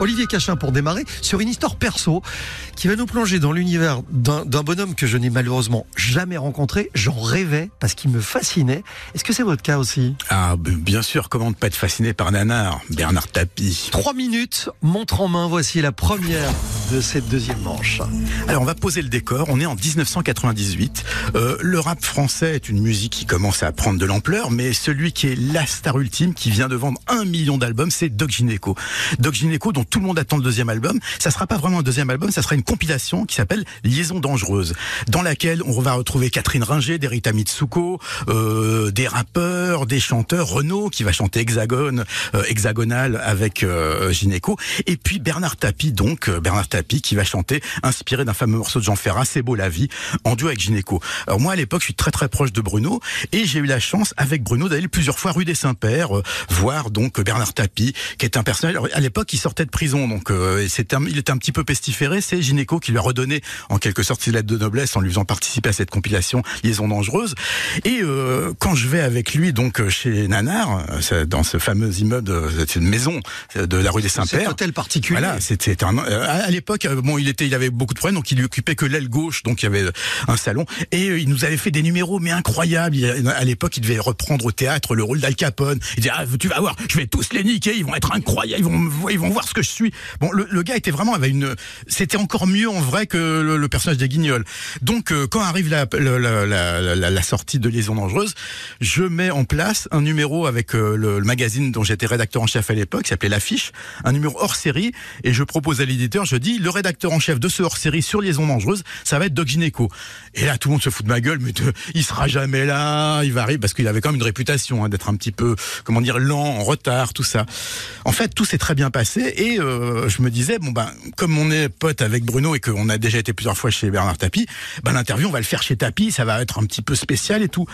Olivier Cachin pour démarrer sur une histoire perso qui va nous plonger dans l'univers d'un bonhomme que je n'ai malheureusement jamais rencontré. J'en rêvais parce qu'il me fascinait. Est-ce que c'est votre cas aussi? Ah, bien sûr, comment ne pas être fasciné par Nanar, Bernard Tapie? Trois minutes, montre en main, voici la première de cette deuxième manche. Alors, on va poser le décor. On est en 1998. Euh, le rap français est une musique qui commence à prendre de l'ampleur, mais celui qui est la star ultime, qui vient de vendre un million d'albums, c'est Doc Gineco. Doc Gineco, dont tout le monde attend le deuxième album. Ça sera pas vraiment un deuxième album, ça sera une compilation qui s'appelle Liaison dangereuse, dans laquelle on va retrouver Catherine Ringer, Derita Mitsuko, euh, des rappeurs, des chanteurs, Renaud qui va chanter Hexagone, euh, hexagonal avec euh, Gineco, et puis Bernard Tapie, donc euh, Bernard Tapie qui va chanter inspiré d'un fameux morceau de Jean Ferrat, C'est beau la vie, en duo avec Gineco. Alors moi à l'époque je suis très très proche de Bruno et j'ai eu la chance avec Bruno d'aller plusieurs fois rue des Saints-Pères euh, voir donc Bernard Tapie qui est un personnage. Alors, à l'époque il sortait de prison donc euh, il était un petit peu pestiféré. C'est Gineco qui lui a redonné en quelque sorte ses lettres de noblesse en lui faisant participer à cette compilation Liaison dangereuse. Et euh, quand je vais avec lui donc euh, chez Nanar euh, dans ce fameux immeuble, euh, c'est une maison de la rue des Saints-Pères. hôtel particulier. Voilà, c'était un. À l'époque, bon, il était, il avait beaucoup de problèmes, donc il lui occupait que l'aile gauche, donc il y avait un salon, et il nous avait fait des numéros, mais incroyables. À l'époque, il devait reprendre au théâtre le rôle d'Al Capone. Il disait, ah, tu vas voir, je vais tous les niquer, ils vont être incroyables, ils vont, ils vont voir ce que je suis. Bon, le, le gars était vraiment, avait une, c'était encore mieux en vrai que le, le personnage des Guignols. Donc, euh, quand arrive la, la, la, la- la sortie de Liaison dangereuse, je mets en place un numéro avec euh, le, le magazine dont j'étais rédacteur en chef à l'époque, qui s'appelait L'Affiche, un numéro hors série, et je propose à l'éditeur, je dis, le rédacteur en chef de ce hors série sur Liaison dangereuse, ça va être Doc Gineco. Et là, tout le monde se fout de ma gueule, mais te- il sera jamais là, il va arriver, parce qu'il avait quand même une réputation hein, d'être un petit peu, comment dire, lent, en retard, tout ça. En fait, tout s'est très bien passé, et euh, je me disais, bon ben, comme on est pote avec Bruno et qu'on a déjà été plusieurs fois chez Bernard Tapie, ben l'interview, on va le faire chez Tapie, ça va être un petit peu spécial et tout.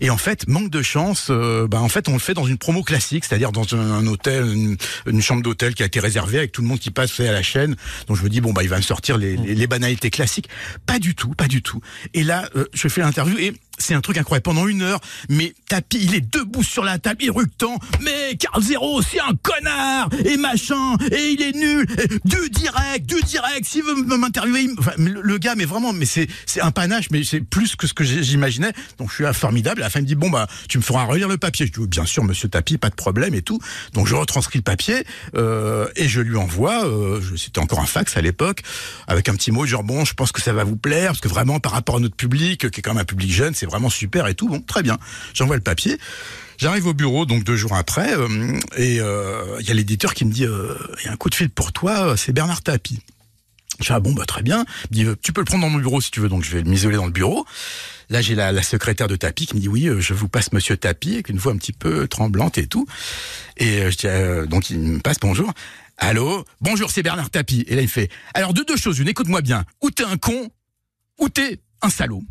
Et en fait, manque de chance, euh, ben en fait, on le fait dans une promo classique, c'est-à-dire dans un, hôtel, une, chambre d'hôtel qui a été réservée avec tout le monde qui passe à la chaîne. Donc je me dis bon bah il va me sortir les banalités classiques. Pas du tout, pas du tout. Et là, euh, je fais l'interview et c'est un truc incroyable. Pendant une heure, mais Tapi, il est debout sur la table, éructant. Mais Carl Zero, c'est un connard et machin et il est nul. Du direct, du direct. S'il veut m'interviewer, le, gars, mais vraiment, mais c'est c'est un panache, mais c'est plus que ce que j'imaginais. Donc je suis formidable. La il me dit bon bah tu me feras relire le papier. Je dis bien sûr, Monsieur Tapi, pas de problème et tout. Donc je retranscris le papier euh, et je lui envoie. Euh, C'était encore un fax à l'époque avec un petit mot genre bon, je pense que ça va vous plaire parce que vraiment par rapport à notre public qui est quand même un public jeune, c'est vraiment super et tout. Bon, très bien. J'envoie le papier. J'arrive au bureau donc deux jours après euh, et euh, il y a l'éditeur qui me dit euh, il y a un coup de fil pour toi, c'est Bernard Tapie. Je fais ah bon bah très bien. Il dit tu peux le prendre dans mon bureau si tu veux donc je vais m'isoler dans le bureau. Là j'ai la, secrétaire de Tapie qui me dit oui je vous passe Monsieur Tapie avec une voix un petit peu tremblante et tout. Et je dis donc il me passe bonjour. Allô? Bonjour c'est Bernard Tapie et là il fait alors de deux choses une écoute-moi bien ou t'es un con ou t'es un salaud.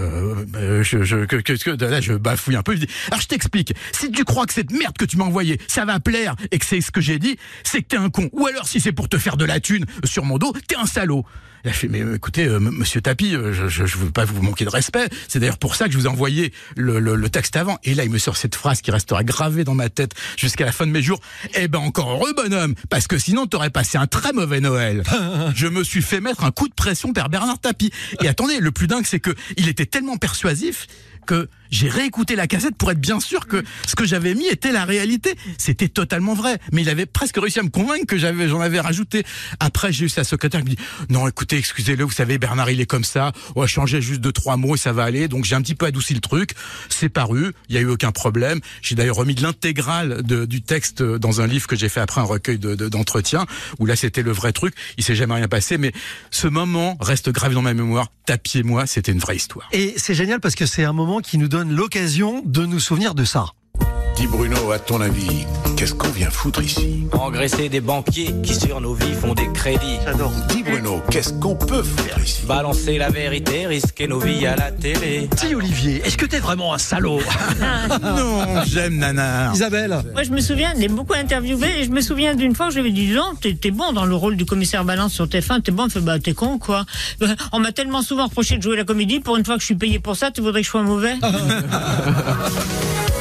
Euh, bah, je, je, que, que, que- là, je bafouille un peu. Je dis, alors je t'explique. Si tu crois que cette merde que tu m'as envoyée, ça va plaire et que c'est ce que j'ai dit, c'est que t'es un con. Ou alors si c'est pour te faire de la thune sur mon dos, t'es un salaud. Il a fait, mais euh, écoutez, euh, monsieur Tapi, euh, je, je, je veux pas vous manquer de respect. C'est d'ailleurs pour ça que je vous ai envoyé le, le, le texte avant. Et là, il me sort cette phrase qui restera gravée dans ma tête jusqu'à la fin de mes jours. Eh ben, encore heureux, bonhomme, parce que sinon, t'aurais passé un très mauvais Noël. je me suis fait mettre un coup de pression par Bernard Tapie. Et attendez, le plus dingue, c'est que il était tellement persuasif que j'ai réécouté la cassette pour être bien sûr que ce que j'avais mis était la réalité. C'était totalement vrai. Mais il avait presque réussi à me convaincre que j'avais, j'en avais rajouté. Après, j'ai eu sa secrétaire qui me dit, non, écoutez, excusez-le, vous savez, Bernard, il est comme ça. On va changer juste deux, trois mots et ça va aller. Donc, j'ai un petit peu adouci le truc. C'est paru. Il y a eu aucun problème. J'ai d'ailleurs remis de l'intégrale du texte dans un livre que j'ai fait après un recueil de, de- d'entretiens où là, c'était le vrai truc. Il s'est jamais rien passé. Mais ce moment reste gravé dans ma mémoire. Tapiez moi, c'était une vraie histoire. Et c'est génial parce que c'est un moment qui nous donne l'occasion de nous souvenir de ça. Dis Bruno, à ton avis, qu'est-ce qu'on vient foutre ici Engraisser des banquiers qui sur nos vies font des crédits. J'adore. Dis Bruno, qu'est-ce qu'on peut faire ici Balancer la vérité, risquer nos vies à la télé. Dis Olivier, est-ce que t'es vraiment un salaud Non, j'aime Nana. Isabelle Moi, je me souviens, je l'ai beaucoup interviewé et je me souviens d'une fois où j'avais dit non, t'es t'es bon dans le rôle du commissaire Balance sur TF1, t'es bon, fait bah t'es con quoi. On m'a tellement souvent reproché de jouer la comédie, pour une fois que je suis payé pour ça, tu voudrais que je sois mauvais?